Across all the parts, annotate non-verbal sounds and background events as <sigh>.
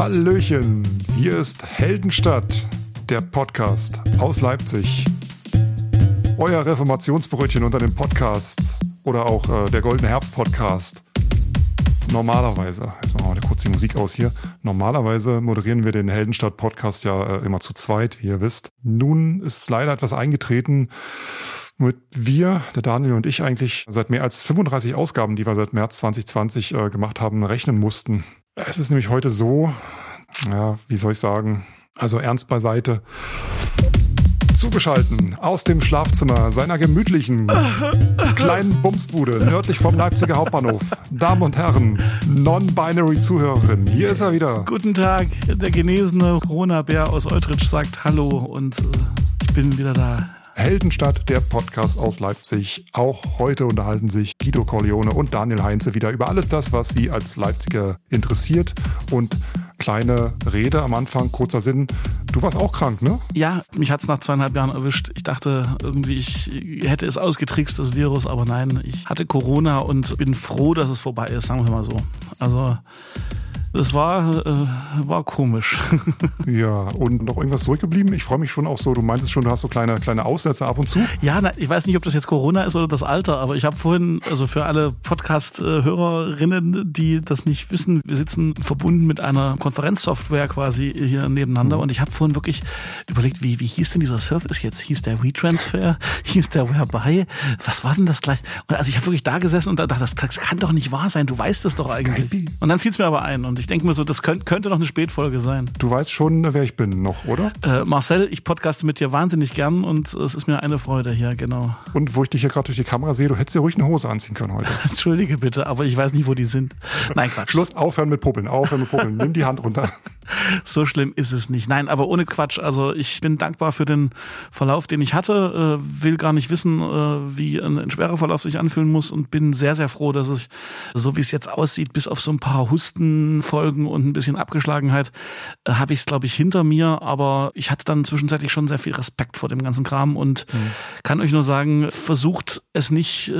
Hallöchen, hier ist Heldenstadt, der Podcast aus Leipzig. Euer Reformationsbrötchen unter den Podcasts oder auch äh, der Goldene Herbst Podcast. Normalerweise, jetzt machen wir mal kurz die Musik aus hier. Normalerweise moderieren wir den Heldenstadt Podcast ja äh, immer zu zweit, wie ihr wisst. Nun ist leider etwas eingetreten, womit wir, der Daniel und ich eigentlich seit mehr als 35 Ausgaben, die wir seit März 2020 äh, gemacht haben, rechnen mussten. Es ist nämlich heute so, ja, wie soll ich sagen, also ernst beiseite. Zugeschalten aus dem Schlafzimmer seiner gemütlichen <laughs> kleinen Bumsbude nördlich vom Leipziger Hauptbahnhof. Damen und Herren, non-binary Zuhörerin, hier ist er wieder. Guten Tag, der genesene Corona-Bär aus Eutrich sagt Hallo und äh, ich bin wieder da. Heldenstadt, der Podcast aus Leipzig. Auch heute unterhalten sich Guido Corleone und Daniel Heinze wieder über alles das, was sie als Leipziger interessiert. Und kleine Rede am Anfang, kurzer Sinn. Du warst auch krank, ne? Ja, mich hat's nach zweieinhalb Jahren erwischt. Ich dachte irgendwie, ich hätte es ausgetrickst, das Virus, aber nein, ich hatte Corona und bin froh, dass es vorbei ist, sagen wir mal so. Also das war, äh, war komisch. <laughs> ja, und noch irgendwas zurückgeblieben? Ich freue mich schon auch so, du meintest schon, du hast so kleine, kleine Aussätze ab und zu. Ja, na, ich weiß nicht, ob das jetzt Corona ist oder das Alter, aber ich habe vorhin, also für alle Podcast-Hörerinnen, die das nicht wissen, wir sitzen verbunden mit einer Konferenzsoftware quasi hier nebeneinander mhm. und ich habe vorhin wirklich überlegt, wie, wie hieß denn dieser Service jetzt? Hieß der WeTransfer? <laughs> Hieß der Whereby? Was war denn das gleich? Und also ich habe wirklich da gesessen und dachte, das, das kann doch nicht wahr sein, du weißt es doch eigentlich. Skype? Und dann fiel es mir aber ein und ich denke mir so, das könnte, könnte noch eine Spätfolge sein. Du weißt schon, wer ich bin noch, oder? Äh, Marcel, ich podcaste mit dir wahnsinnig gern und es ist mir eine Freude hier, genau. Und wo ich dich hier gerade durch die Kamera sehe, du hättest ja ruhig eine Hose anziehen können heute. <laughs> Entschuldige bitte, aber ich weiß nicht, wo die sind. Nein, Quatsch. Schluss, aufhören mit Puppeln, aufhören mit Puppeln. Nimm die Hand runter. <laughs> so schlimm ist es nicht. Nein, aber ohne Quatsch. Also ich bin dankbar für den Verlauf, den ich hatte. Äh, will gar nicht wissen, äh, wie ein, ein schwerer Verlauf sich anfühlen muss und bin sehr, sehr froh, dass ich, so wie es jetzt aussieht, bis auf so ein paar Hustenfolgen und ein bisschen Abgeschlagenheit, äh, habe ich es, glaube ich, hinter mir. Aber ich hatte dann zwischenzeitlich schon sehr viel Respekt vor dem ganzen Kram und mhm. kann euch nur sagen, versucht es nicht äh,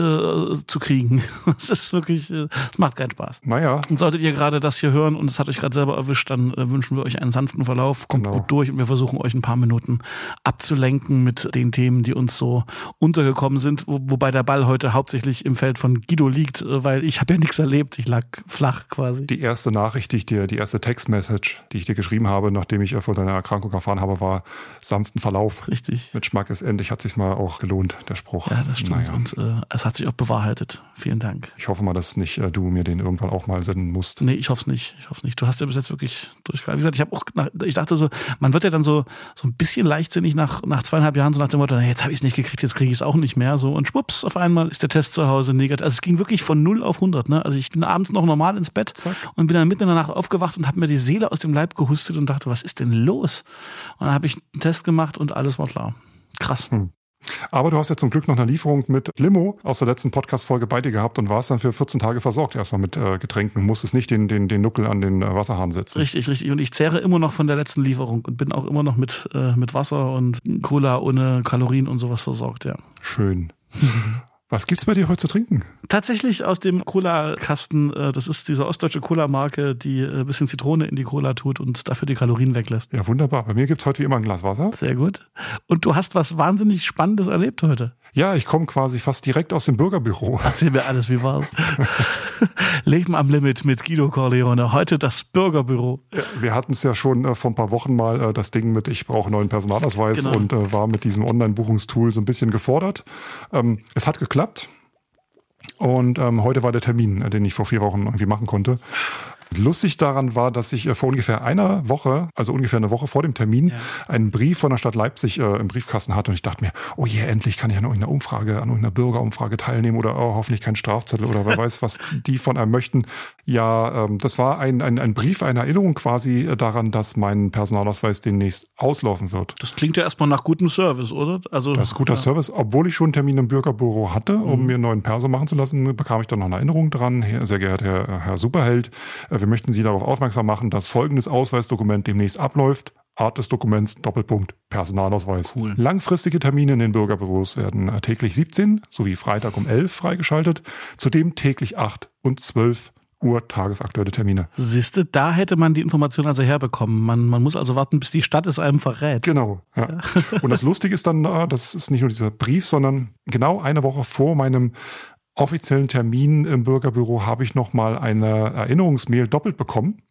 zu kriegen. <laughs> Es ist wirklich, äh, es macht keinen Spaß. Naja. Und solltet ihr gerade das hier hören und es hat euch gerade selber erwischt, dann äh, wünschen wir euch einen sanften Verlauf, kommt genau. gut durch und wir versuchen euch ein paar Minuten abzulenken mit den Themen, die uns so untergekommen sind, wo, wobei der Ball heute hauptsächlich im Feld von Guido liegt, äh, weil ich habe ja nichts erlebt, ich lag flach quasi. Die erste Nachricht, die ich dir, die erste Textmessage, die ich dir geschrieben habe, nachdem ich von deiner Erkrankung erfahren habe, war sanften Verlauf. Richtig. Mit Schmack ist endlich, hat sich mal auch gelohnt, der Spruch. Ja, das stimmt naja. und äh, es hat sich auch bewahrheitet. Vielen Dank. Ich hoffe mal, dass nicht äh, du mir den irgendwann auch mal senden musst. Nee, ich hoffe es nicht. Ich hoffe nicht. Du hast ja bis jetzt wirklich durchgehalten. Wie gesagt, ich habe auch nach, ich dachte so, man wird ja dann so so ein bisschen leichtsinnig nach nach zweieinhalb Jahren so nach dem Motto, jetzt habe ich es nicht gekriegt, jetzt kriege ich es auch nicht mehr so und schwupps, auf einmal ist der Test zu Hause negativ. Also es ging wirklich von 0 auf 100, ne? Also ich bin abends noch normal ins Bett Zack. und bin dann mitten in der Nacht aufgewacht und habe mir die Seele aus dem Leib gehustet und dachte, was ist denn los? Und dann habe ich einen Test gemacht und alles war klar. Krass. Hm. Aber du hast ja zum Glück noch eine Lieferung mit Limo aus der letzten Podcast-Folge bei dir gehabt und warst dann für 14 Tage versorgt erstmal mit äh, Getränken. Du musstest nicht den, den, den Nuckel an den äh, Wasserhahn setzen. Richtig, richtig. Und ich zehre immer noch von der letzten Lieferung und bin auch immer noch mit, äh, mit Wasser und Cola ohne Kalorien und sowas versorgt, ja. Schön. <laughs> Was gibt's bei dir heute zu trinken? Tatsächlich aus dem Cola-Kasten. Äh, das ist diese ostdeutsche Cola-Marke, die ein äh, bisschen Zitrone in die Cola tut und dafür die Kalorien weglässt. Ja, wunderbar. Bei mir gibt's heute wie immer ein Glas Wasser. Sehr gut. Und du hast was wahnsinnig Spannendes erlebt heute. Ja, ich komme quasi fast direkt aus dem Bürgerbüro. <laughs> Erzähl mir alles, wie war's? Leben am Limit mit Guido Corleone. Heute das Bürgerbüro. Ja, wir hatten es ja schon äh, vor ein paar Wochen mal äh, das Ding mit, ich brauche neuen Personalausweis genau. und äh, war mit diesem Online-Buchungstool so ein bisschen gefordert. Ähm, es hat geklappt. Und ähm, heute war der Termin, äh, den ich vor vier Wochen irgendwie machen konnte. Lustig daran war, dass ich äh, vor ungefähr einer Woche, also ungefähr eine Woche vor dem Termin, ja. einen Brief von der Stadt Leipzig äh, im Briefkasten hatte und ich dachte mir, oh je, yeah, endlich kann ich an irgendeiner Umfrage, an irgendeiner Bürgerumfrage teilnehmen oder oh, hoffentlich kein Strafzettel oder wer <laughs> weiß, was die von einem möchten. Ja, ähm, das war ein, ein, ein Brief, eine Erinnerung quasi äh, daran, dass mein Personalausweis demnächst auslaufen wird. Das klingt ja erstmal nach gutem Service, oder? Also, das ist guter ja. Service. Obwohl ich schon einen Termin im Bürgerbüro hatte, um mhm. mir einen neuen Perso machen zu lassen, bekam ich dann noch eine Erinnerung dran. Sehr geehrter Herr, Herr Superheld, äh, wir möchten Sie darauf aufmerksam machen, dass folgendes Ausweisdokument demnächst abläuft. Art des Dokuments, Doppelpunkt, Personalausweis. Cool. Langfristige Termine in den Bürgerbüros werden täglich 17 sowie Freitag um 11 freigeschaltet, zudem täglich 8 und 12 Uhr tagesaktuelle Termine. Siehste, da hätte man die Information also herbekommen. Man, man muss also warten, bis die Stadt es einem verrät. Genau. Ja. ja. Und das Lustige ist dann, äh, das ist nicht nur dieser Brief, sondern genau eine Woche vor meinem offiziellen Termin im Bürgerbüro habe ich nochmal eine Erinnerungsmail doppelt bekommen.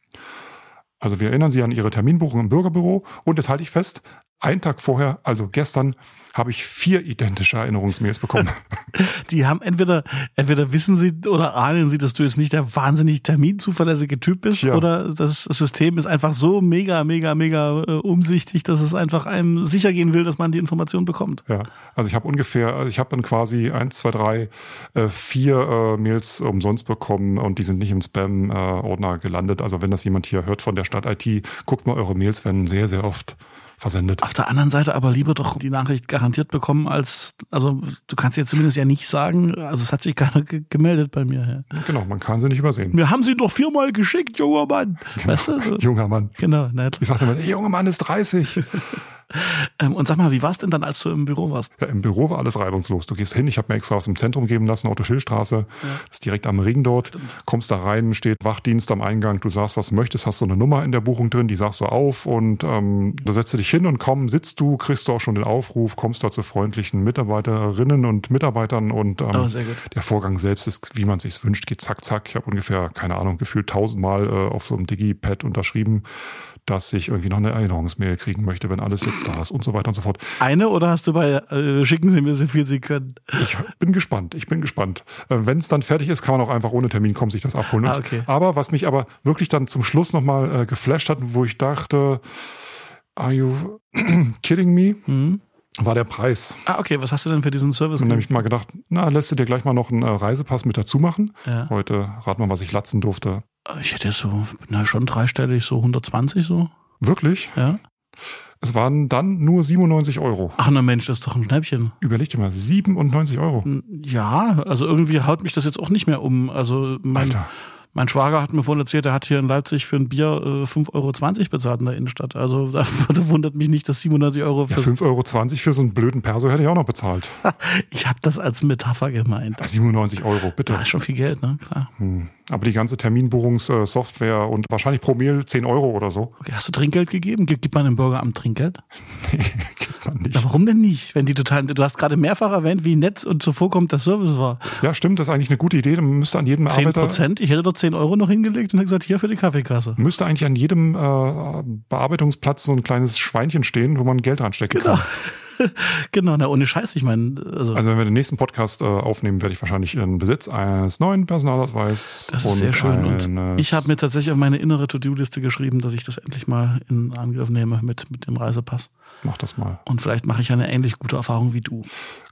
Also wir erinnern Sie an Ihre Terminbuchung im Bürgerbüro und das halte ich fest, ein Tag vorher, also gestern, habe ich vier identische Erinnerungsmails bekommen. <laughs> <laughs> Die haben entweder, entweder wissen sie oder ahnen sie, dass du jetzt nicht der wahnsinnig terminzuverlässige Typ bist Tja. oder das System ist einfach so mega, mega, mega äh, umsichtig, dass es einfach einem sicher gehen will, dass man die Information bekommt. Ja, also ich habe ungefähr, also ich habe dann quasi eins, zwei, drei, äh, vier äh, Mails umsonst bekommen und die sind nicht im Spam-Ordner gelandet. Also wenn das jemand hier hört von der Stadt IT, guckt mal eure Mails, werden sehr, sehr oft versendet. Auf der anderen Seite aber lieber doch die Nachricht garantiert bekommen, als, also du kannst jetzt zumindest ja nicht sagen, also es hat sich keiner gemeldet bei mir. Ja. Genau, man kann sie nicht übersehen. Wir haben sie doch viermal geschickt, junger Mann. Genau. Weißt du? Junger Mann. Genau, nett. Ich sagte immer, der junge Mann ist 30. <laughs> Ähm, und sag mal, wie war es denn dann, als du im Büro warst? Ja, im Büro war alles reibungslos. Du gehst hin, ich habe mir extra aus dem Zentrum geben lassen, Otto-Schill-Straße, ja. ist direkt am Ring dort. Stimmt. Kommst da rein, steht Wachdienst am Eingang, du sagst, was du möchtest, hast so eine Nummer in der Buchung drin, die sagst du auf und ähm, da setzt du dich hin und kaum sitzt du, kriegst du auch schon den Aufruf, kommst da zu freundlichen Mitarbeiterinnen und Mitarbeitern und ähm, oh, der Vorgang selbst ist, wie man sich wünscht, geht zack, zack. Ich habe ungefähr, keine Ahnung, gefühlt tausendmal äh, auf so einem Digipad unterschrieben dass ich irgendwie noch eine Erinnerungsmail kriegen möchte, wenn alles jetzt da ist und so weiter und so fort. Eine oder hast du bei, äh, schicken Sie mir so viel Sie können? Ich bin gespannt, ich bin gespannt. Äh, wenn es dann fertig ist, kann man auch einfach ohne Termin kommen, sich das abholen. Ah, okay. aber was mich aber wirklich dann zum Schluss nochmal äh, geflasht hat, wo ich dachte, are you <clears throat> kidding me? Mhm war der Preis. Ah, okay. Was hast du denn für diesen Service? Und nämlich mal gedacht, na, lässt du dir gleich mal noch einen äh, Reisepass mit dazu machen. Ja. Heute rat mal, was ich latzen durfte. Ich hätte so, na, schon dreistellig, so 120 so. Wirklich? Ja. Es waren dann nur 97 Euro. Ach na Mensch, das ist doch ein Schnäppchen. Überleg dir mal, 97 Euro. Ja, also irgendwie haut mich das jetzt auch nicht mehr um. Also mein, Alter. Mein Schwager hat mir vorhin erzählt, er hat hier in Leipzig für ein Bier äh, 5,20 Euro bezahlt in der Innenstadt. Also <laughs> da wundert mich nicht, dass 97 Euro für. Ja, 5,20 Euro für so einen blöden Perso hätte ich auch noch bezahlt. <laughs> ich habe das als Metapher gemeint. 97 Euro, bitte. Ja, schon viel Geld, ne? Klar. Hm. Aber die ganze Terminbuchungssoftware und wahrscheinlich pro Mail 10 Euro oder so. Okay, hast du Trinkgeld gegeben? Gibt man dem Bürgeramt Trinkgeld? <laughs> Nee, gibt man nicht. Ja, warum denn nicht? Wenn die total, du hast gerade mehrfach erwähnt, wie nett und zuvorkommt der Service war. Ja, stimmt, das ist eigentlich eine gute Idee. Man müsste an jedem 10 Arbeiter. Prozent? Ich hätte dort 10 Euro noch hingelegt und hätte gesagt, hier für die Kaffeekasse. Müsste eigentlich an jedem äh, Bearbeitungsplatz so ein kleines Schweinchen stehen, wo man Geld reinstecken genau. kann. <laughs> <laughs> genau, na ohne Scheiß, ich meine. Also, also wenn wir den nächsten Podcast äh, aufnehmen, werde ich wahrscheinlich in Besitz eines neuen Personalausweis. Das ist sehr schön. Und ich habe mir tatsächlich auf meine innere To-Do-Liste geschrieben, dass ich das endlich mal in Angriff nehme mit, mit dem Reisepass. Mach das mal. Und vielleicht mache ich eine ähnlich gute Erfahrung wie du.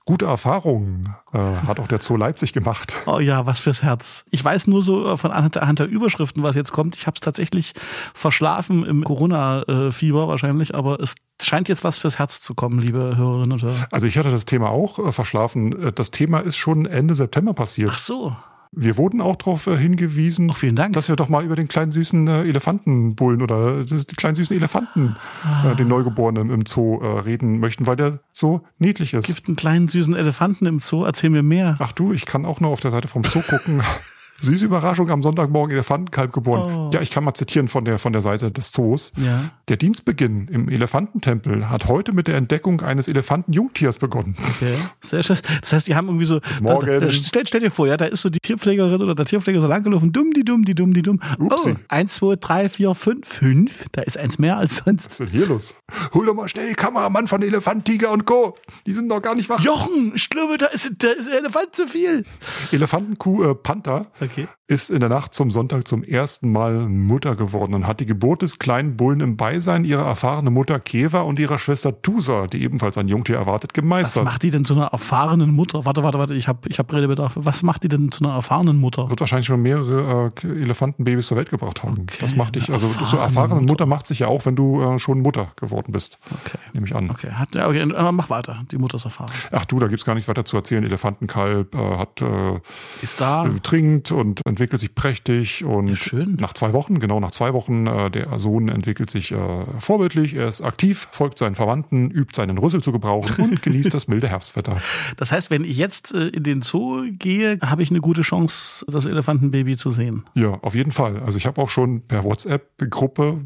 Gute Erfahrung äh, hat auch der Zoo Leipzig gemacht. <laughs> Oh ja, was fürs Herz. Ich weiß nur so äh, von anhand der Überschriften, was jetzt kommt. Ich habe es tatsächlich verschlafen im Corona-Fieber wahrscheinlich, aber es scheint jetzt was fürs Herz zu kommen, liebe Hörerinnen und Hörer. Also ich hatte das Thema auch äh, verschlafen. Äh, das Thema ist schon Ende September passiert. Ach so. Wir wurden auch darauf äh, hingewiesen, oh, dass wir doch mal über den kleinen süßen äh, Elefantenbullen oder die kleinen süßen Elefanten, ah. den Neugeborenen im Zoo reden möchten, weil der so niedlich ist. Es gibt einen kleinen süßen Elefanten im Zoo, erzähl mir mehr. Ach du, ich kann auch nur auf der Seite vom Zoo gucken. <laughs> Süße Überraschung, am Sonntagmorgen Elefantenkalb geboren. Oh. Ja, ich kann mal zitieren von der, von der Seite des Zoos. Ja. Der Dienstbeginn im Elefantentempel hat heute mit der Entdeckung eines Elefantenjungtiers begonnen. Okay, sehr schön. Das heißt, die haben irgendwie so, Morgen. Da, da, stell, stell dir vor, ja, da ist so die Tierpflegerin oder der Tierpfleger so langgelaufen, dumm, die dumm, die dumm, die dumm. Upsi. Oh, eins, zwei, drei, vier, fünf, fünf. Da ist eins mehr als sonst. Was ist denn hier los? Hol doch mal schnell Kameramann von Elefant, Tiger und Co. Die sind noch gar nicht wach. Jochen, ich glaube, da ist, da ist Elefant zu viel. Elefantenkuh, äh, Panther. Okay ist in der Nacht zum Sonntag zum ersten Mal Mutter geworden und hat die Geburt des kleinen Bullen im Beisein ihrer erfahrenen Mutter Keva und ihrer Schwester Tusa, die ebenfalls ein Jungtier erwartet, gemeistert. Was macht die denn zu einer erfahrenen Mutter? Warte, warte, warte, ich habe ich hab Redebedarf. Was macht die denn zu einer erfahrenen Mutter? Wird wahrscheinlich schon mehrere äh, Elefantenbabys zur Welt gebracht haben. Okay, das macht dich, also so erfahrene Mutter. Mutter macht sich ja auch, wenn du äh, schon Mutter geworden bist. Okay. Nehme ich an. Okay, hat, ja, okay, mach weiter. Die Mutter ist erfahren. Ach du, da gibt's gar nichts weiter zu erzählen. Elefantenkalb äh, hat äh, ist da. trinkt und entwickelt sich prächtig. Und Ja, nach zwei Wochen, genau nach zwei Wochen, äh, der Sohn entwickelt sich äh, vorbildlich. Er ist aktiv, folgt seinen Verwandten, übt seinen Rüssel zu gebrauchen und <laughs> genießt das milde Herbstwetter. Das heißt, wenn ich jetzt äh, in den Zoo gehe, habe ich eine gute Chance, das Elefantenbaby zu sehen. Ja, auf jeden Fall. Also ich habe auch schon per WhatsApp-Gruppe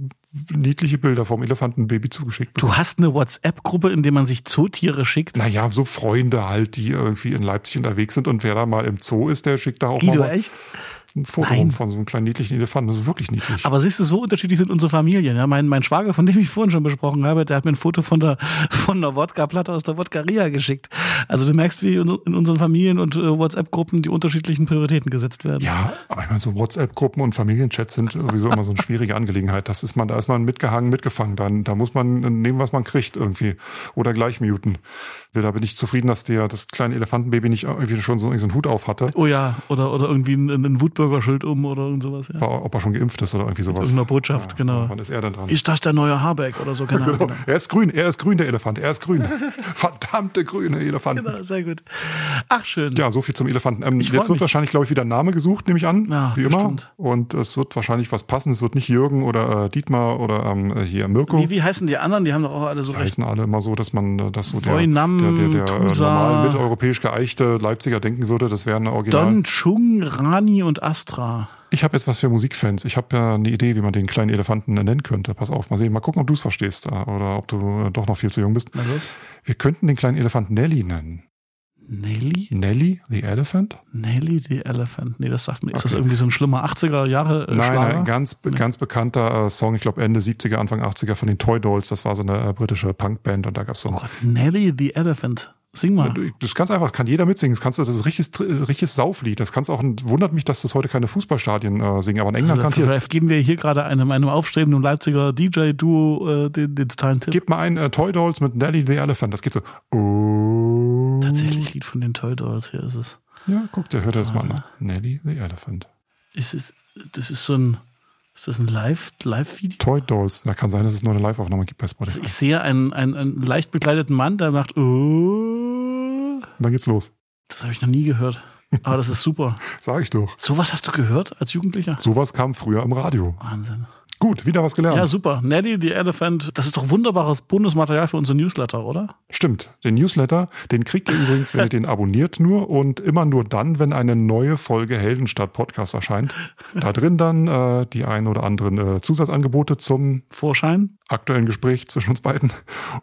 niedliche Bilder vom Elefantenbaby zugeschickt. Du hast eine WhatsApp-Gruppe, in der man sich Zootiere schickt. Naja, so Freunde halt, die irgendwie in Leipzig unterwegs sind und wer da mal im Zoo ist, der schickt da auch Guido, mal echt? Ein Foto Nein. rum von so einem kleinen niedlichen Elefanten. Das ist wirklich niedlich. Aber siehst du, so unterschiedlich sind unsere Familien. Ja, mein, mein Schwager, von dem ich vorhin schon besprochen habe, der hat mir ein Foto von der, von einer Wodka-Platte aus der Wodka-Ria geschickt. Also du merkst, wie in unseren Familien und äh, WhatsApp-Gruppen die unterschiedlichen Prioritäten gesetzt werden. ja, aber ich meine, so WhatsApp-Gruppen und Familienchats sind sowieso immer so eine schwierige Angelegenheit. Das ist man, da ist man mitgehangen, mitgefangen. Dann, da muss man nehmen, was man kriegt irgendwie. Oder gleich muten. Da bin ich zufrieden, dass der, das kleine Elefantenbaby nicht irgendwie schon so, so einen Hut auf hatte. Oh ja, oder, oder irgendwie ein, ein Wutbürgerschild um oder irgend sowas. Ja. Ob er schon geimpft ist oder irgendwie sowas. Irgendeiner Botschaft, Ja, genau. Wann ist er denn dran? Ist das der neue Habeck oder so? Keine <laughs> Ahnung. Genau. Er ist grün, er ist grün, der Elefant, er ist grün. <laughs> Verdammte grüne Elefanten. Genau, sehr gut. Ach, schön. Ja, so viel zum Elefanten. Ähm, jetzt wird mich. wahrscheinlich, glaube ich, wieder ein Name gesucht, nehme ich an, Ja, wie immer. bestimmt. Und es wird wahrscheinlich was passen. Es wird nicht Jürgen oder äh, Dietmar oder ähm, hier Mirko. Wie, wie heißen die anderen? Die haben doch auch alle so Die recht. heißen alle immer so, dass man äh, das so der, Voinam, der, der, der äh, normal mitteleuropäisch geeichte Leipziger denken würde, das wäre eine Original. Don, Chung, Rani und Astra. Ich habe jetzt was für Musikfans. Ich habe ja eine Idee, wie man den kleinen Elefanten nennen könnte. Pass auf, mal sehen, mal gucken, ob du es verstehst äh, oder ob du äh, doch noch viel zu jung bist. Na los. Wir könnten den kleinen Elefanten Nelly nennen. Nelly? Nelly the Elephant? Nelly the Elephant. Nee, das sagt mir. Ist das Okay. irgendwie so ein schlimmer 80er Jahre äh, Nein, nein, ganz, be- ganz bekannter äh, Song, ich glaube Ende 70er, Anfang 80er von den Toy Dolls. Das war so eine äh, britische Punkband und da gab's so Oh Gott, Nelly the Elephant. Sing mal. Du- Das kannst einfach, kann jeder mitsingen. Das kannst das ist richtiges, richtiges Sauflied. Das kannst auch, wundert mich, dass das heute keine Fußballstadien äh, singen, aber in England Also, kann hier. vielleicht geben wir hier gerade einem, einem aufstrebenden Leipziger DJ-Duo äh, den, den totalen Tipp. Gib mal ein äh, Toy Dolls mit Nelly the Elephant. Das geht so. Oh. Tatsächlich Lied von den Toy Dolls, hier ist es. Ja, guck, der hört das mal an. Nelly the Elephant. Ist es. Das ist so ein. Ist das ein Live- Live-Video? Toy Dolls. Da kann sein, dass es nur eine Live-Aufnahme gibt bei Spotify. ich sehe einen, einen, einen leicht bekleideten Mann, der macht. Oh, Dann geht's los. das habe ich noch nie gehört. Aber das ist super. <laughs> Sag ich doch. Sowas hast du gehört als Jugendlicher? Sowas kam früher im Radio. Wahnsinn. Gut, wieder was gelernt. Ja, super. Nelly the Elephant. Das ist doch wunderbares Bonusmaterial für unser Newsletter, oder? Stimmt. Den Newsletter, den kriegt ihr übrigens, wenn ihr den <laughs> abonniert nur und immer nur dann, wenn eine neue Folge Heldenstadt Podcast erscheint. Da drin dann äh, die ein oder anderen äh, Zusatzangebote zum Vorschein. Aktuellen Gespräch zwischen uns beiden.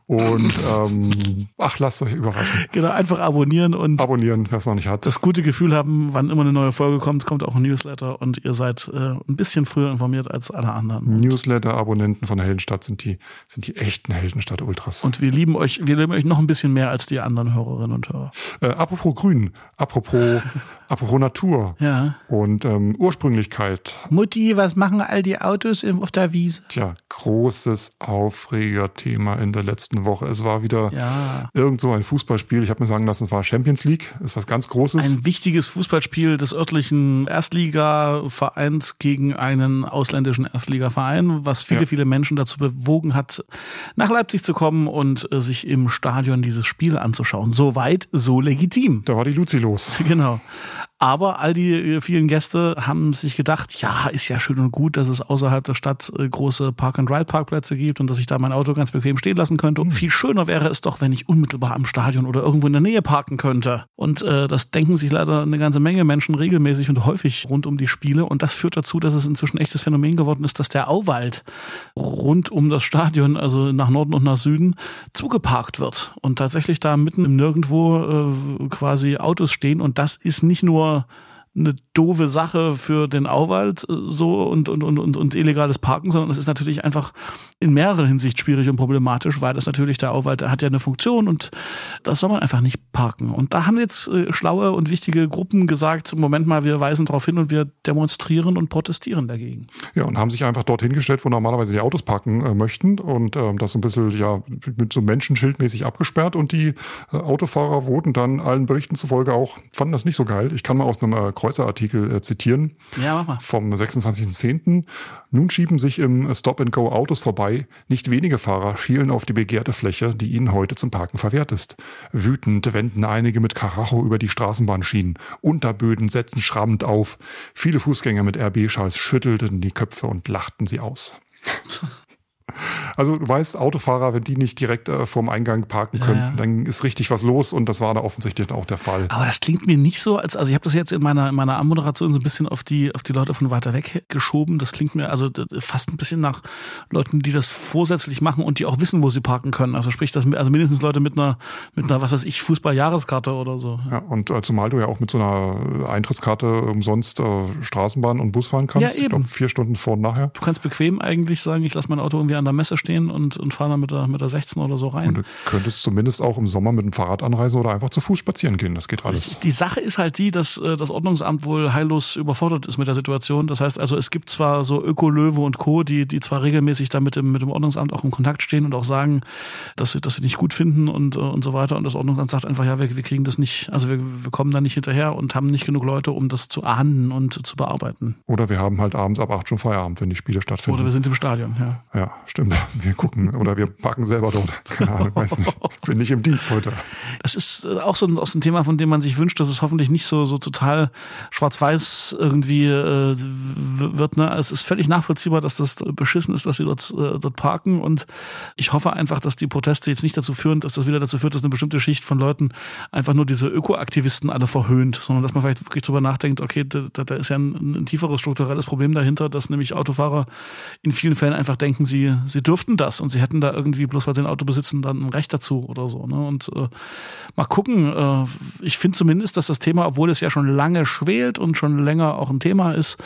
Und <laughs> ähm, ach, lasst euch überraschen. Genau, einfach abonnieren und Abonnieren, wer es noch nicht hat. das gute Gefühl haben, wann immer eine neue Folge kommt, kommt auch ein Newsletter und ihr seid äh, ein bisschen früher informiert als alle anderen. Newsletter-Abonnenten von Heldenstadt sind die, sind die echten Heldenstadt-Ultras. Und wir lieben euch, wir lieben euch noch ein bisschen mehr als die anderen Hörerinnen und Hörer. Äh, apropos Grün, apropos, <laughs> apropos Natur Ja. und ähm, Ursprünglichkeit. Mutti, was machen all die Autos auf der Wiese? Tja, großes Aufregerthema in der letzten Woche. Es war wieder Ja. irgend so ein Fußballspiel. Ich habe mir sagen lassen, es war Champions League. Es ist was ganz Großes. Ein wichtiges Fußballspiel des örtlichen Erstligavereins gegen einen ausländischen Erstligaverein, was viele, Ja. viele Menschen dazu bewogen hat, nach Leipzig zu kommen und äh, sich im Stadion dieses Spiel anzuschauen. So weit, so legitim. da war die Luzi los. <laughs> Genau. Aber all die äh, vielen Gäste haben sich gedacht, ja, ist ja schön und gut, dass es außerhalb der Stadt äh, große Park-and-Ride-Parkplätze gibt und dass ich da mein Auto ganz bequem stehen lassen könnte. Und viel schöner wäre es doch, wenn ich unmittelbar am Stadion oder irgendwo in der Nähe parken könnte. Und äh, das denken sich leider eine ganze Menge Menschen regelmäßig und häufig rund um die Spiele. Und das führt dazu, dass es inzwischen echtes Phänomen geworden ist, dass der Auwald rund um das Stadion, also nach Norden und nach Süden, zugeparkt wird. Und tatsächlich da mitten im Nirgendwo äh, quasi Autos stehen. Und das ist nicht nur 어, eine doofe Sache für den Auwald äh, so und, und, und, und, und illegales Parken, sondern es ist natürlich einfach in mehrerer Hinsicht schwierig und problematisch, weil das natürlich der Auwald hat ja eine Funktion und das soll man einfach nicht parken. Und da haben jetzt äh, schlaue und wichtige Gruppen gesagt, Moment mal, wir weisen darauf hin und wir demonstrieren und protestieren dagegen. Ja, und haben sich einfach dort hingestellt, wo normalerweise die Autos parken äh, möchten und ähm, das ein bisschen ja mit so Menschenschildmäßig abgesperrt und die äh, Autofahrer wurden dann allen Berichten zufolge auch, fanden das nicht so geil. Ich kann mal aus einem äh, Kreuzer-Artikel äh, zitieren. Ja, mach mal. Vom 26.10. Nun schieben sich im Stop-and-Go Autos vorbei. Nicht wenige Fahrer schielen auf die begehrte Fläche, die ihnen heute zum Parken verwehrt ist. Wütend wenden einige mit Karacho über die Straßenbahnschienen. Unterböden setzen schrammend auf. Viele Fußgänger mit RB-Schals schüttelten die Köpfe und lachten sie aus. <laughs> Also du weißt, Autofahrer, wenn die nicht direkt äh, vorm Eingang parken können, ja, dann ist richtig was los und das war da offensichtlich auch der Fall. Aber das klingt mir nicht so, als also ich habe das jetzt in meiner in meiner Anmoderation so ein bisschen auf die auf die Leute von weiter weg geschoben. Das klingt mir also fast ein bisschen nach Leuten, die das vorsätzlich machen und die auch wissen, wo sie parken können. Also sprich, das also mindestens Leute mit einer mit einer was weiß ich Fußball-Jahreskarte oder so. Ja, und äh, zumal du ja auch mit so einer Eintrittskarte umsonst äh, Straßenbahn und Bus fahren kannst. Ja, eben. Ich glaub, vier Stunden vor und nachher. Du kannst bequem eigentlich sagen, ich lasse mein Auto irgendwie an der Messe stehen und, und fahre dann mit der, mit der 16 oder so rein. Und du könntest zumindest auch im Sommer mit dem Fahrrad anreisen oder einfach zu Fuß spazieren gehen. Das geht alles. Die Sache ist halt die, dass äh, das Ordnungsamt wohl heillos überfordert ist mit der Situation. Das heißt also, es gibt zwar so Ökolöwe und Co., die, die zwar regelmäßig da mit dem, mit dem Ordnungsamt auch in Kontakt stehen und auch sagen, dass sie, dass sie nicht gut finden und, äh, und so weiter. Und das Ordnungsamt sagt einfach, ja, wir, wir kriegen das nicht, also wir, wir kommen da nicht hinterher und haben nicht genug Leute, um das zu ahnden und zu bearbeiten. Oder wir haben halt abends ab acht schon Feierabend, wenn die Spiele stattfinden. Oder wir sind im Stadion, ja. Ja, stimmt. Wir gucken oder wir parken selber dort. Keine Ahnung, weiß nicht. Ich bin nicht im Dienst heute. Das ist äh, auch so ein, auch so ein Thema, von dem man sich wünscht, dass es hoffentlich nicht so, so total schwarz-weiß irgendwie äh, wird. Ne? Es ist völlig nachvollziehbar, dass das beschissen ist, dass sie dort, äh, dort parken. Und ich hoffe einfach, dass die Proteste jetzt nicht dazu führen, dass das wieder dazu führt, dass eine bestimmte Schicht von Leuten einfach nur diese Ökoaktivisten alle verhöhnt, sondern dass man vielleicht wirklich drüber nachdenkt, okay, da, da ist ja ein, ein tieferes strukturelles Problem dahinter, dass nämlich Autofahrer in vielen Fällen einfach denken, sie, sie dürften das und sie hätten da irgendwie bloß weil sie ein Auto besitzen dann ein Recht dazu oder so. Ne? Und äh, mal gucken. Äh, ich finde zumindest, dass das Thema, obwohl es ja schon lange schwelt und schon länger auch ein Thema ist,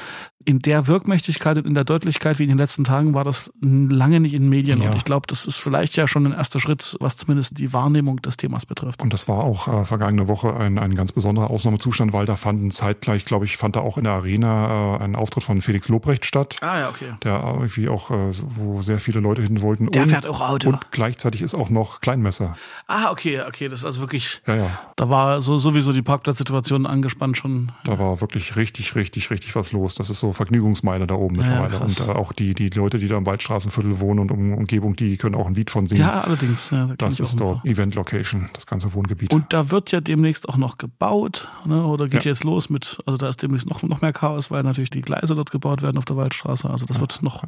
in der Wirkmächtigkeit und in der Deutlichkeit wie in den letzten Tagen war das lange nicht in den Medien. Ja. Und ich glaube, das ist vielleicht ja schon ein erster Schritt, was zumindest die Wahrnehmung des Themas betrifft. Und das war auch äh, vergangene Woche ein, ein ganz besonderer Ausnahmezustand, weil da fanden zeitgleich, glaube ich, fand da auch in der Arena äh, ein Auftritt von Felix Lobrecht statt. Ah ja, okay. Der irgendwie auch, äh, wo sehr viele Leute hin wollten. Der und, fährt auch Auto. Und gleichzeitig ist auch noch Kleinmesser. Ah, okay, okay. Das ist also wirklich. Ja, ja. Da war so sowieso die Parkplatzsituation angespannt schon. Da war wirklich richtig, richtig, richtig was los. Das ist so Vergnügungsmeile da oben mittlerweile. Ja, und äh, auch die, die Leute, die da im Waldstraßenviertel wohnen und um Umgebung, die können auch ein Lied von singen. Ja, allerdings. Ja, da das ist dort Event Location, das ganze Wohngebiet. Und da wird ja demnächst auch noch gebaut, ne? oder geht ja. jetzt los mit, also da ist demnächst noch, noch mehr Chaos, weil natürlich die Gleise dort gebaut werden auf der Waldstraße. Also das wird noch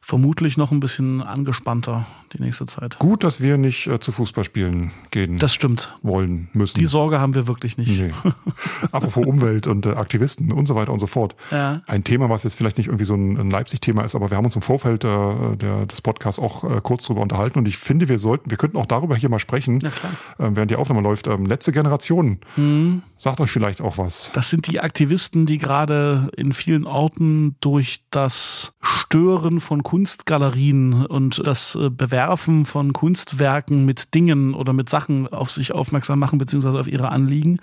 vermutlich noch ein bisschen angespannter die nächste Zeit. Gut, dass wir nicht äh, zu Fußballspielen gehen. Das stimmt. Wollen, müssen. Die Sorge haben wir wirklich nicht. Nee. <laughs> Apropos Umwelt und äh, Aktivisten und so weiter und so fort. Ja. Ein Thema, was jetzt vielleicht nicht irgendwie so ein, ein Leipzig-Thema ist, aber wir haben uns im Vorfeld äh, der, des Podcasts auch äh, kurz drüber unterhalten und ich finde, wir sollten, wir könnten auch darüber hier mal sprechen, ja, klar. Äh, während die Aufnahme läuft. Ähm, letzte Generation. Mhm. Sagt euch vielleicht auch was. Das sind die Aktivisten, die gerade in vielen Orten durch das Stören von Kunstgalerien und das äh, Bewerfen von Kunstwerken mit Dingen oder mit Sachen auf sich aufmerksam machen, beziehungsweise auf ihre Anliegen.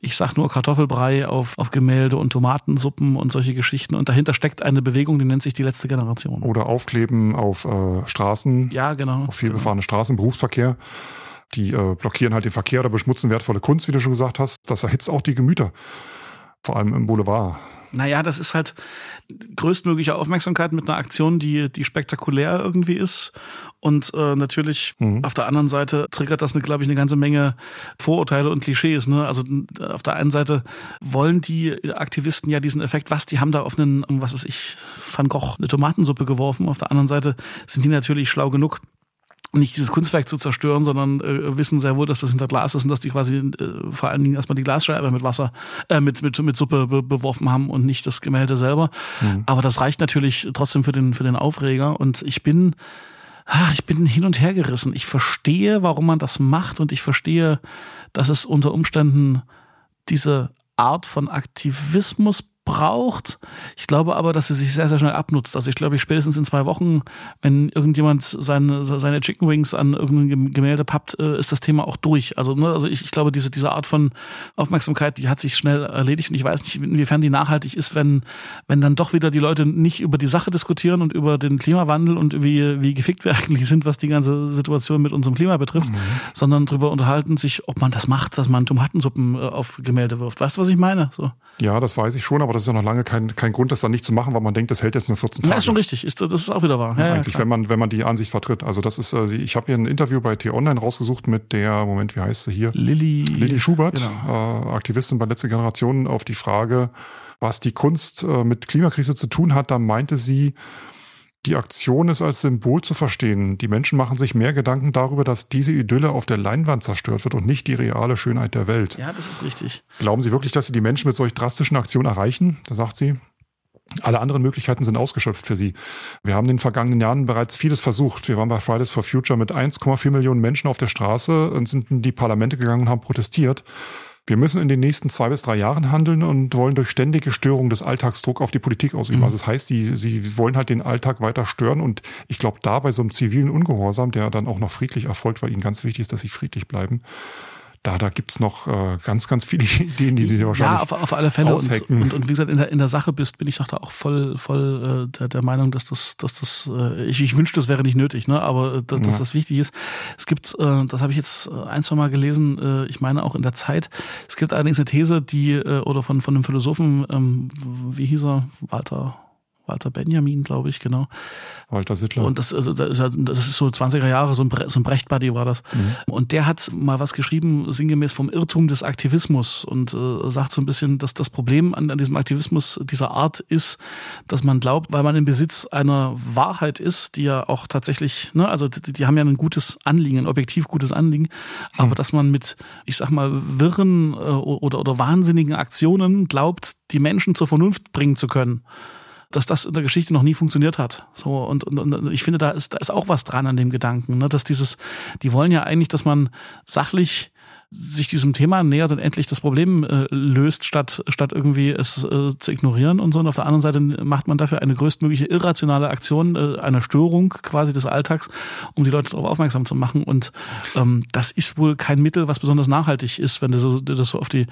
Ich sag nur Kartoffelbrei auf, auf Gemälde und Tomatensuppen und solche Geschichten. Und dahinter steckt eine Bewegung, die nennt sich die letzte Generation. Oder Aufkleben auf äh, Straßen. Ja, genau. Auf vielbefahrene genau. Straßen, Berufsverkehr. Die äh, blockieren halt den Verkehr oder beschmutzen wertvolle Kunst, wie du schon gesagt hast. Das erhitzt auch die Gemüter. Vor allem im Boulevard. Naja, das ist halt größtmögliche Aufmerksamkeit mit einer Aktion, die, die spektakulär irgendwie ist. Und äh, natürlich mhm. auf der anderen Seite triggert das, glaube ich, eine ganze Menge Vorurteile und Klischees. Ne? Also auf der einen Seite wollen die Aktivisten ja diesen Effekt, was, die haben da auf einen, was weiß ich, Van Gogh eine Tomatensuppe geworfen. Auf der anderen Seite sind die natürlich schlau genug, nicht dieses Kunstwerk zu zerstören, sondern äh, wissen sehr wohl, dass das hinter Glas ist und dass die quasi äh, vor allen Dingen erstmal die Glasscheibe mit Wasser, äh, mit, mit, mit Suppe be beworfen haben und nicht das Gemälde selber. Mhm. Aber das reicht natürlich trotzdem für den, für den Aufreger. Und ich bin, ach, ich bin hin und her gerissen. Ich verstehe, warum man das macht und ich verstehe, dass es unter Umständen diese Art von Aktivismus braucht. Ich glaube aber, dass sie sich sehr, sehr schnell abnutzt. Also ich glaube, ich spätestens in zwei Wochen, wenn irgendjemand seine, seine Chicken Wings an irgendein Gemälde pappt, äh, ist das Thema auch durch. Also, ne, also ich, ich glaube, diese, diese Art von Aufmerksamkeit, die hat sich schnell erledigt und ich weiß nicht, inwiefern die nachhaltig ist, wenn, wenn dann doch wieder die Leute nicht über die Sache diskutieren und über den Klimawandel und wie, wie gefickt wir <laughs> eigentlich sind, was die ganze Situation mit unserem Klima betrifft, mhm. sondern darüber unterhalten sich, ob man das macht, dass man Tomatensuppen äh, auf Gemälde wirft. Weißt du, was ich meine? So. Ja, das weiß ich schon, aber das ist ja noch lange kein, kein Grund, das dann nicht zu machen, weil man denkt, das hält jetzt nur 14 Tage. Ja, ist schon richtig. Ist, das ist auch wieder wahr. Ja, ja, eigentlich, wenn man, wenn man die Ansicht vertritt. Also das ist, äh, ich habe hier ein Interview bei T-Online rausgesucht mit der, Moment, wie heißt sie hier? Lilly. Lilly Schubert, genau. äh, Aktivistin bei Letzte Generation, auf die Frage, was die Kunst äh, mit Klimakrise zu tun hat. Da meinte sie, die Aktion ist als Symbol zu verstehen. Die Menschen machen sich mehr Gedanken darüber, dass diese Idylle auf der Leinwand zerstört wird und nicht die reale Schönheit der Welt. Ja, das ist richtig. Glauben Sie wirklich, dass Sie die Menschen mit solch drastischen Aktionen erreichen? Da sagt sie. Alle anderen Möglichkeiten sind ausgeschöpft für sie. Wir haben in den vergangenen Jahren bereits vieles versucht. Wir waren bei Fridays for Future mit 1,4 Millionen Menschen auf der Straße und sind in die Parlamente gegangen und haben protestiert. Wir müssen in den nächsten zwei bis drei Jahren handeln und wollen durch ständige Störung des Alltagsdruck auf die Politik ausüben. Mhm. Also das heißt, sie, sie wollen halt den Alltag weiter stören und ich glaube, da bei so einem zivilen Ungehorsam, der dann auch noch friedlich erfolgt, weil ihnen ganz wichtig ist, dass sie friedlich bleiben, da, da gibt's noch äh, ganz, ganz viele <laughs> Ideen, die dir wahrscheinlich Ja, auf, auf alle Fälle. Und, und, und, wie gesagt, in der, in der Sache bist, bin ich doch da auch voll, voll äh, der, der Meinung, dass das, dass das, äh, ich, ich wünschte, das wäre nicht nötig, ne? aber äh, dass, ja. dass das wichtig ist. Es gibt, äh, das habe ich jetzt äh, ein, zwei Mal gelesen, äh, ich meine auch in der Zeit, es gibt allerdings eine These, die, äh, oder von, von einem Philosophen, ähm, wie hieß er, Walter Walter Benjamin, glaube ich, genau. Walter Sittler. Und das, also, das, ist, so 20er Jahre, so ein, Bre so ein Brecht-Buddy war das. Mhm. Und der hat mal was geschrieben, sinngemäß vom Irrtum des Aktivismus und äh, sagt so ein bisschen, dass das Problem an, an diesem Aktivismus dieser Art ist, dass man glaubt, weil man im Besitz einer Wahrheit ist, die ja auch tatsächlich, ne, also die, die haben ja ein gutes Anliegen, ein objektiv gutes Anliegen, mhm. aber dass man mit, ich sag mal, wirren äh, oder, oder wahnsinnigen Aktionen glaubt, die Menschen zur Vernunft bringen zu können dass das in der Geschichte noch nie funktioniert hat. So und, und, und ich finde, da ist da ist auch was dran an dem Gedanken, ne? dass dieses, die wollen ja eigentlich, dass man sachlich sich diesem Thema nähert und endlich das Problem äh, löst, statt, statt irgendwie es äh, zu ignorieren und so. Und auf der anderen Seite macht man dafür eine größtmögliche irrationale Aktion, äh, eine Störung quasi des Alltags, um die Leute darauf aufmerksam zu machen. Und ähm, das ist wohl kein Mittel, was besonders nachhaltig ist, wenn du so, du das so auf die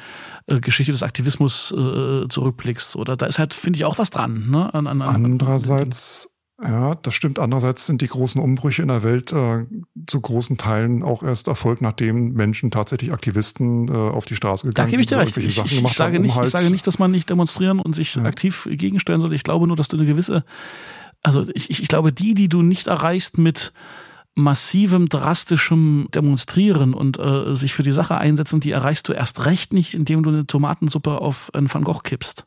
äh, Geschichte des Aktivismus äh, zurückblickst. Oder da ist halt, finde ich, auch was dran. Ne? An, an, an, Andererseits ja, das stimmt. Andererseits sind die großen Umbrüche in der Welt äh, zu großen Teilen auch erst Erfolg, nachdem Menschen tatsächlich Aktivisten äh, auf die Straße gegangen sind. Da gebe ich dir recht. Ich, ich, ich, sage haben, um nicht, halt ich sage nicht, dass man nicht demonstrieren und sich ja. aktiv gegenstellen soll. Ich glaube nur, dass du eine gewisse, also ich, ich glaube, die, die du nicht erreichst mit massivem, drastischem Demonstrieren und äh, sich für die Sache einsetzen, die erreichst du erst recht nicht, indem du eine Tomatensuppe auf einen Van Gogh kippst.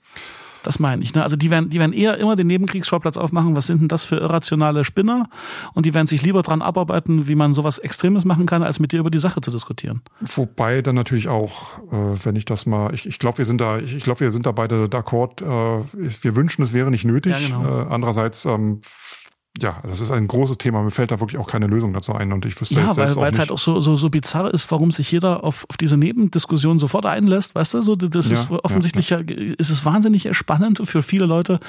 Das meine ich. Ne? Also die werden, die werden eher immer den Nebenkriegsschauplatz aufmachen, was sind denn das für irrationale Spinner? Und die werden sich lieber dran abarbeiten, wie man sowas Extremes machen kann, als mit dir über die Sache zu diskutieren. Wobei dann natürlich auch, äh, wenn ich das mal, ich, ich glaube, wir sind da, ich, ich glaube, wir sind da beide d'accord. Äh, wir wünschen, es wäre nicht nötig. Ja, genau. äh, andererseits ähm, ja, das ist ein großes Thema. Mir fällt da wirklich auch keine Lösung dazu ein. Und ich wüsste ja, jetzt selbst weil, weil es halt auch so, so, so bizarr ist, warum sich jeder auf, auf diese Nebendiskussion sofort einlässt. Weißt du, so, das ja, ist offensichtlich ja, ja. ist es wahnsinnig spannend für viele Leute,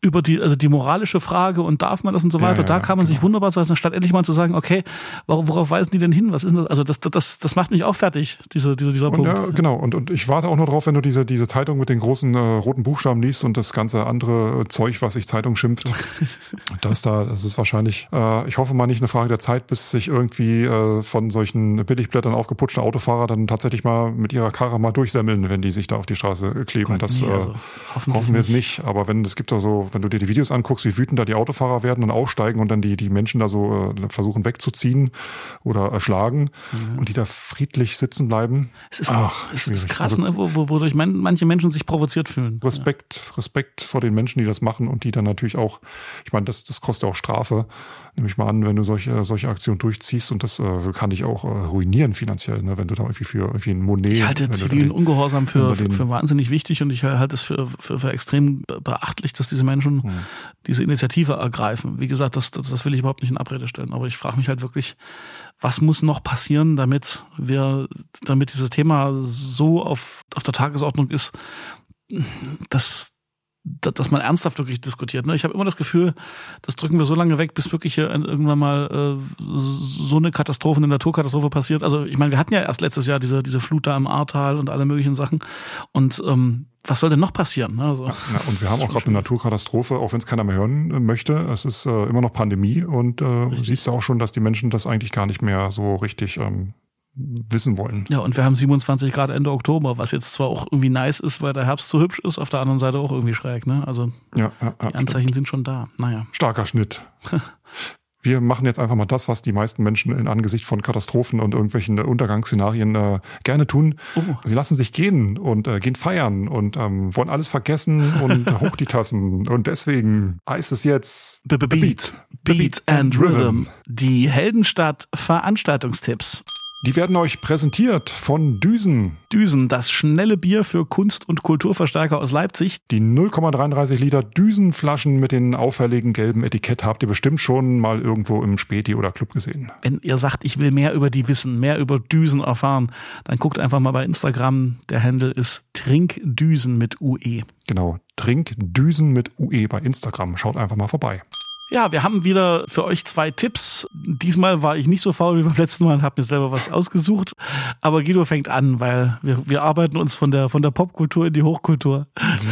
über die, also die moralische Frage und darf man das und so weiter. Ja, da kann man genau. sich wunderbar sagen, statt endlich mal zu sagen, okay, worauf weisen die denn hin? Was ist denn das? Also das, das, das macht mich auch fertig, diese, diese, dieser Punkt. Ja, genau. Und, und ich warte auch nur drauf, wenn du diese, diese Zeitung mit den großen äh, roten Buchstaben liest und das ganze andere Zeug, was sich Zeitung schimpft. <laughs> das da, das ist wahrscheinlich, äh, ich hoffe mal nicht eine Frage der Zeit, bis sich irgendwie äh, von solchen Billigblättern aufgeputschte Autofahrer dann tatsächlich mal mit ihrer Karre mal durchsemmeln, wenn die sich da auf die Straße kleben. Gott, das nee, also, äh, hoffen wir es nicht. Aber wenn es gibt da so wenn du dir die Videos anguckst, wie wütend da die Autofahrer werden und aussteigen und dann die, die Menschen da so äh, versuchen wegzuziehen oder erschlagen mhm. und die da friedlich sitzen bleiben. Es ist, Ach, es ist krass, also, ne, wo, wodurch manche Menschen sich provoziert fühlen. Respekt, ja. Respekt vor den Menschen, die das machen und die dann natürlich auch, ich meine, das, das kostet auch Strafe. Nehme ich mal an, wenn du solche, solche Aktionen durchziehst und das äh, kann dich auch äh, ruinieren finanziell, ne, wenn du da irgendwie für irgendwie ein Monet. Ich halte zivilen Ungehorsam für, für, für wahnsinnig wichtig und ich halte es für, für, für extrem beachtlich, dass diese Menschen hm. diese Initiative ergreifen. Wie gesagt, das, das, das will ich überhaupt nicht in Abrede stellen, aber ich frage mich halt wirklich, was muss noch passieren, damit wir, damit dieses Thema so auf, auf der Tagesordnung ist, dass dass man ernsthaft wirklich diskutiert. Ne? Ich habe immer das Gefühl, das drücken wir so lange weg, bis wirklich hier irgendwann mal äh, so eine Katastrophe, eine Naturkatastrophe passiert. Also ich meine, wir hatten ja erst letztes Jahr diese, diese Flut da im Ahrtal und alle möglichen Sachen. Und ähm, was soll denn noch passieren? Ne? Also, ja, und wir haben auch gerade eine Naturkatastrophe, auch wenn es keiner mehr hören möchte. Es ist äh, immer noch Pandemie und äh, siehst du auch schon, dass die Menschen das eigentlich gar nicht mehr so richtig ähm, wissen wollen. Ja, und wir haben 27 Grad Ende Oktober, was jetzt zwar auch irgendwie nice ist, weil der Herbst so hübsch ist, auf der anderen Seite auch irgendwie schräg. Ne? Also ja, ja, die Anzeichen stimmt. sind schon da. Naja. Starker Schnitt. <laughs> wir machen jetzt einfach mal das, was die meisten Menschen in Angesicht von Katastrophen und irgendwelchen Untergangsszenarien äh, gerne tun. Oh. Sie lassen sich gehen und äh, gehen feiern und ähm, wollen alles vergessen und hoch die Tassen. Und deswegen heißt es jetzt Beat, Beat, Beat and Rhythm. Die Heldenstadt Veranstaltungstipps. Die werden euch präsentiert von Düsen. Düsen, das schnelle Bier für Kunst- und Kulturverstärker aus Leipzig. Die 0,33 Liter Düsenflaschen mit den auffälligen gelben Etikett habt ihr bestimmt schon mal irgendwo im Späti oder Club gesehen. Wenn ihr sagt, ich will mehr über die wissen, mehr über Düsen erfahren, dann guckt einfach mal bei Instagram. Der Handle ist Trinkdüsen mit UE. Genau, Trinkdüsen mit UE bei Instagram. Schaut einfach mal vorbei. Ja, wir haben wieder für euch zwei Tipps. Diesmal war ich nicht so faul wie beim letzten Mal und habe mir selber was ausgesucht. Aber Guido fängt an, weil wir, wir arbeiten uns von der, von der Popkultur in die Hochkultur.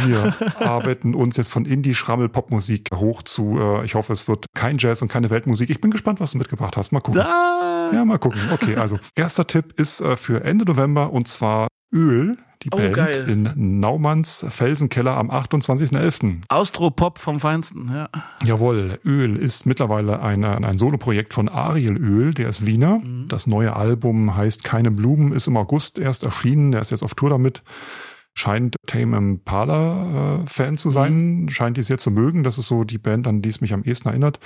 Wir <laughs> arbeiten uns jetzt von Indie-Schrammel-Popmusik hoch zu, äh, ich hoffe, es wird kein Jazz und keine Weltmusik. Ich bin gespannt, was du mitgebracht hast. Mal gucken. Ah. Ja, mal gucken. Okay, also erster Tipp ist äh, für Ende November und zwar Öl die oh, Band geil. in Naumanns Felsenkeller am 28.11. Austropop vom Feinsten, ja. Jawohl, Öl ist mittlerweile ein, ein Soloprojekt von Ariel Öl, der ist Wiener. Mhm. Das neue Album heißt Keine Blumen, ist im August erst erschienen, der ist jetzt auf Tour damit. Scheint Tame Impala äh, Fan zu sein, mhm. scheint die sehr zu mögen. Das ist so die Band, an die es mich am ehesten erinnert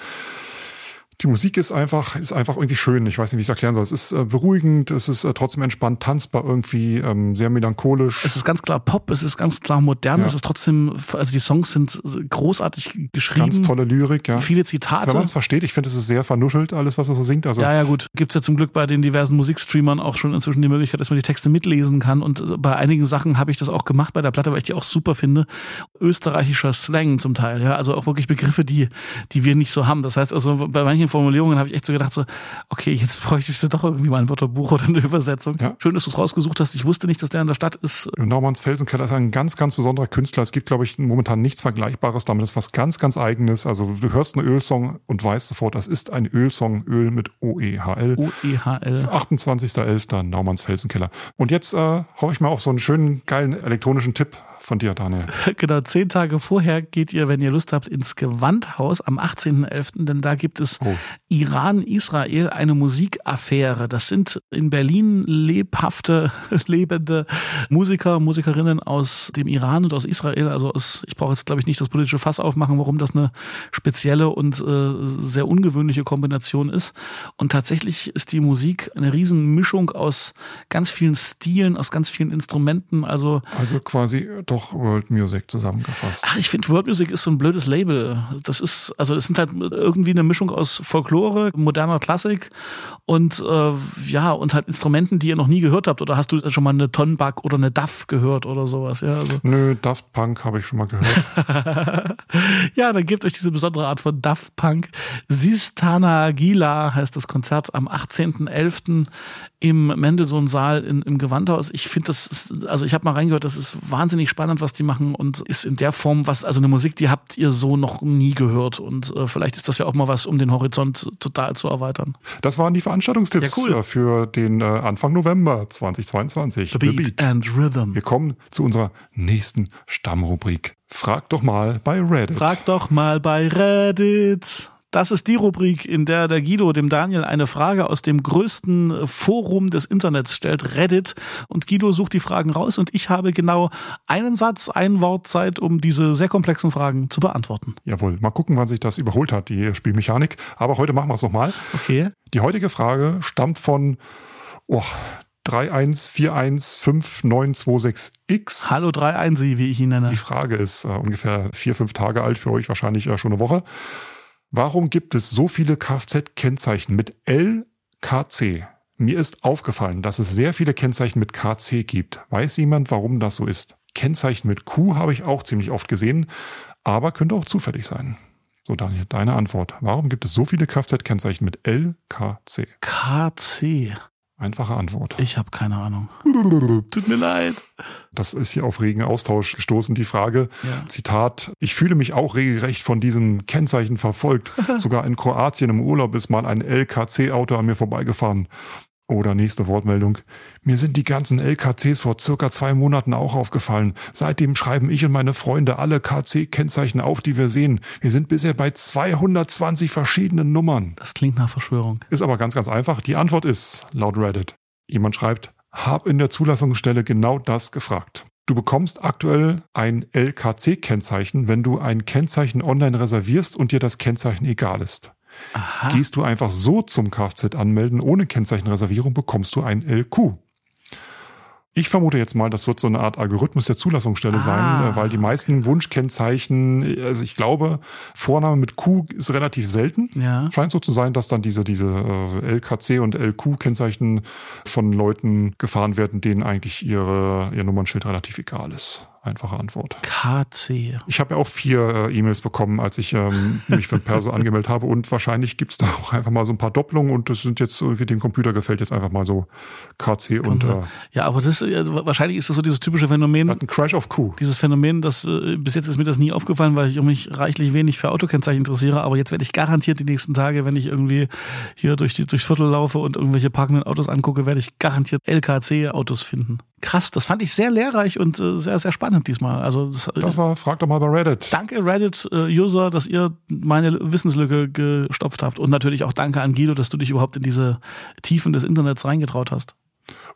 die Musik ist einfach, ist einfach irgendwie schön. Ich weiß nicht, wie ich es erklären soll. Es ist äh, beruhigend, es ist äh, trotzdem entspannt, tanzbar irgendwie, ähm, sehr melancholisch. Es ist ganz klar Pop, es ist ganz klar modern, ja. es ist trotzdem, also die Songs sind großartig geschrieben. Ganz tolle Lyrik, ja. Viele Zitate. Wenn man es versteht, ich finde, es ist sehr vernuschelt, alles, was er so singt. Also ja, ja, gut. Gibt's ja zum Glück bei den diversen Musikstreamern auch schon inzwischen die Möglichkeit, dass man die Texte mitlesen kann. Und äh, bei einigen Sachen habe ich das auch gemacht bei der Platte, weil ich die auch super finde. Österreichischer Slang zum Teil, ja. Also auch wirklich Begriffe, die, die wir nicht so haben. Das heißt also, bei manchen Formulierungen habe ich echt so gedacht, so, okay, jetzt <laughs> bräuchtest du doch irgendwie mal ein Wörterbuch oder eine Übersetzung. Ja. Schön, dass du es rausgesucht hast. Ich wusste nicht, dass der in der Stadt ist. Normanns Felsenkeller ist ein ganz, ganz besonderer Künstler. Es gibt, glaube ich, momentan nichts Vergleichbares damit. Das ist was ganz, ganz Eigenes. Also du hörst einen Ölsong und weißt sofort, das ist ein Ölsong, Öl mit O-E-H-L. O-E-H-L. 28.11. Naumanns Felsenkeller. Und jetzt äh, hau ich mal auf so einen schönen, geilen elektronischen Tipp von dir, Daniel. <laughs> Genau, zehn Tage vorher geht ihr, wenn ihr Lust habt, ins Gewandhaus am 18.11., denn da gibt es oh. Iran-Israel, eine Musikaffäre. Das sind in Berlin lebhafte, <laughs> lebende Musiker, Musikerinnen aus dem Iran und aus Israel. Also aus, ich brauche jetzt, glaube ich, nicht das politische Fass aufmachen, warum das eine spezielle und äh, sehr ungewöhnliche Kombination ist. Und tatsächlich ist die Musik eine Riesenmischung aus ganz vielen Stilen, aus ganz vielen Instrumenten. Also, also quasi doch auch World Music zusammengefasst. Ach, ich finde World Music ist so ein blödes Label. Das ist, also es sind halt irgendwie eine Mischung aus Folklore, moderner Klassik und äh, ja, und halt Instrumenten, die ihr noch nie gehört habt. Oder hast du schon mal eine Tonbug oder eine Duff gehört oder sowas? Ja, also. Nö, Daft Punk habe ich schon mal gehört. <laughs> ja, dann gebt euch diese besondere Art von Daft Punk. Sistana Gila heißt das Konzert am 18.11 im Mendelssohn-Saal im Gewandhaus. Ich finde das, ist, also ich habe mal reingehört, das ist wahnsinnig spannend, was die machen und ist in der Form was, also eine Musik, die habt ihr so noch nie gehört und äh, vielleicht ist das ja auch mal was, um den Horizont total zu erweitern. Das waren die Veranstaltungstipps ja, cool. Äh, für den äh, Anfang November 2022. The Beat, The Beat and Rhythm. Wir kommen zu unserer nächsten Stammrubrik. Frag doch mal bei Reddit. Frag doch mal bei Reddit. Das ist die Rubrik, in der der Guido dem Daniel eine Frage aus dem größten Forum des Internets stellt, Reddit. Und Guido sucht die Fragen raus und ich habe genau einen Satz, ein Wort Zeit, um diese sehr komplexen Fragen zu beantworten. Jawohl, mal gugucken, wann sich das überholt hat, die Spielmechanik. Aber heute machen wir es nochmal. Okay. Die heutige Frage stammt von oh, 314159226X. Hallo 31, wie ich ihn nenne. Die Frage ist äh, ungefähr vier, fünf Tage alt für euch, wahrscheinlich äh, schon eine Woche. Warum gibt es so viele Kfz-Kennzeichen mit LKC? Mir ist aufgefallen, dass es sehr viele Kennzeichen mit KC gibt. Weiß jemand, warum das so ist? Kennzeichen mit Q habe ich auch ziemlich oft gesehen, aber könnte auch zufällig sein. So, Daniel, deine Antwort. Warum gibt es so viele Kfz-Kennzeichen mit LKC? KC. Einfache Antwort. Ich habe keine Ahnung. <laughs> Tut mir leid. Das ist hier auf regen Austausch gestoßen, die Frage. Ja. Zitat, ich fühle mich auch regelrecht von diesem Kennzeichen verfolgt. <laughs> Sogar in Kroatien im Urlaub ist mal ein LKC-Auto an mir vorbeigefahren. Oder nächste Wortmeldung. Mir sind die ganzen LKCs vor circa zwei Monaten auch aufgefallen. Seitdem schreiben ich und meine Freunde alle KC-Kennzeichen auf, die wir sehen. Wir sind bisher bei 220 verschiedenen Nummern. Das klingt nach Verschwörung. Ist aber ganz, ganz einfach. Die Antwort ist, laut Reddit, jemand schreibt, hab in der Zulassungsstelle genau das gefragt. Du bekommst aktuell ein LKC-Kennzeichen, wenn du ein Kennzeichen online reservierst und dir das Kennzeichen egal ist. Aha. Gehst du einfach so zum Kfz anmelden ohne Kennzeichenreservierung, bekommst du ein LQ. Ich vermute jetzt mal, das wird so eine Art Algorithmus der Zulassungsstelle ah. sein, äh, weil die meisten Wunschkennzeichen, also ich glaube, Vorname mit Q ist relativ selten. Ja. Scheint so zu sein, dass dann diese, diese äh, LKC und LQ-Kennzeichen von Leuten gefahren werden, denen eigentlich ihre, ihr Nummernschild relativ egal ist. Einfache Antwort. KC. Ich habe ja auch vier äh, E-Mails bekommen, als ich ähm, mich für Perso <laughs> angemeldet habe und wahrscheinlich gibt's da auch einfach mal so ein paar Doppelungen und das sind jetzt irgendwie dem Computer gefällt jetzt einfach mal so KC und äh, Ja, aber das äh, wahrscheinlich ist das so dieses typische Phänomen. Ein Crash of Q. Dieses Phänomen, das äh, bis jetzt ist mir das nie aufgefallen, weil ich mich reichlich wenig für Autokennzeichen interessiere, aber jetzt werde ich garantiert die nächsten Tage, wenn ich irgendwie hier durch die durchs Viertel laufe und irgendwelche parkenden Autos angucke, werde ich garantiert LKC Autos finden. Krass, das fand ich sehr lehrreich und äh, sehr, sehr spannend diesmal. Also das, das war, frag doch mal bei Reddit. Danke Reddit-User, äh, dass ihr meine Wissenslücke gestopft habt. Und natürlich auch danke an Guido, dass du dich überhaupt in diese Tiefen des Internets reingetraut hast.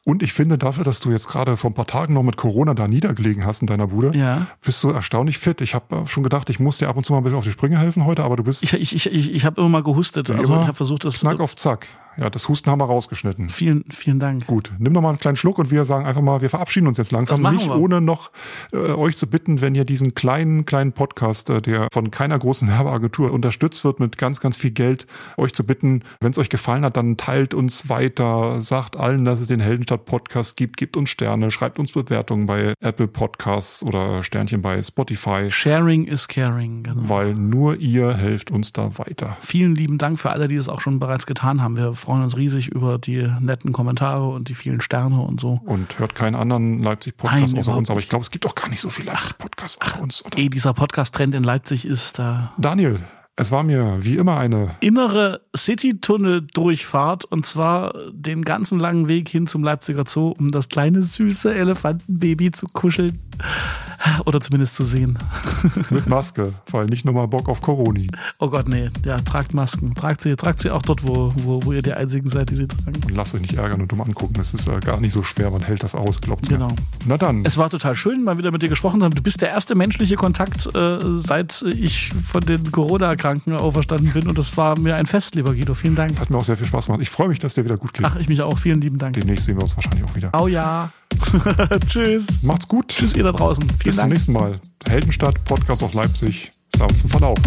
Und ich finde dafür, dass du jetzt gerade vor ein paar Tagen noch mit Corona da niedergelegen hast in deiner Bude, ja. bist du erstaunlich fit. Ich habe äh, schon gedacht, ich muss dir ab und zu mal ein bisschen auf die Sprünge helfen heute, aber du bist. Ich, ich, ich, ich habe immer mal gehustet. Also ich habe versucht, das. Knack auf Zack. Ja, das Husten haben wir rausgeschnitten. Vielen, vielen Dank. Gut, nimm noch mal einen kleinen Schluck und wir sagen einfach mal, wir verabschieden uns jetzt langsam. Nicht wir. ohne noch äh, euch zu bitten, wenn ihr diesen kleinen, kleinen Podcast, äh, der von keiner großen Werbeagentur unterstützt wird mit ganz, ganz viel Geld, euch zu bitten, wenn es euch gefallen hat, dann teilt uns weiter, sagt allen, dass es den Heldenstadt Podcast gibt, gebt uns Sterne, schreibt uns Bewertungen bei Apple Podcasts oder Sternchen bei Spotify. Sharing is caring. Genau. Weil nur ihr helft uns da weiter. Vielen lieben Dank für alle, die es auch schon bereits getan haben. Wir freuen uns riesig über die netten Kommentare und die vielen Sterne und so. Und hört keinen anderen Leipzig-Podcast außer uns, aber ich glaube, es gibt auch gar nicht so viele Leipzig-Podcasts außer uns. Oder? Ey, dieser Podcast-Trend in Leipzig ist da. Daniel, es war mir wie immer eine innere City-Tunnel-Durchfahrt und zwar den ganzen langen Weg hin zum Leipziger Zoo, um das kleine süße Elefantenbaby zu kuscheln. Oder zumindest zu sehen. Mit Maske, weil nicht nur mal Bock auf Coroni. Oh Gott, nee. Ja, tragt Masken. Tragt sie, tragt sie auch dort, wo, wo, wo ihr die einzigen seid, die sie tragen. Und lasst euch nicht ärgern und dumm angucken. Es ist äh, gar nicht so schwer. Man hält das aus, glaubt Genau. Mir. Na dann. Es war total schön, mal wieder mit dir gesprochen zu haben. Du bist der erste menschliche Kontakt, äh, seit ich von den Corona-Kranken auferstanden bin. Und das war mir ein Fest, lieber Guido. Vielen Dank. Das hat mir auch sehr viel Spaß gemacht. Ich freue mich, dass dir wieder gut geht. Ach, ich mich auch. Vielen lieben Dank. Demnächst sehen wir uns wahrscheinlich auch wieder. Oh ja. <laughs> Tschüss. Macht's gut. Tschüss, ihr da draußen. Vielen Bis zum nächsten Mal. Heldenstadt, Podcast aus Leipzig. Sanften Verlauf.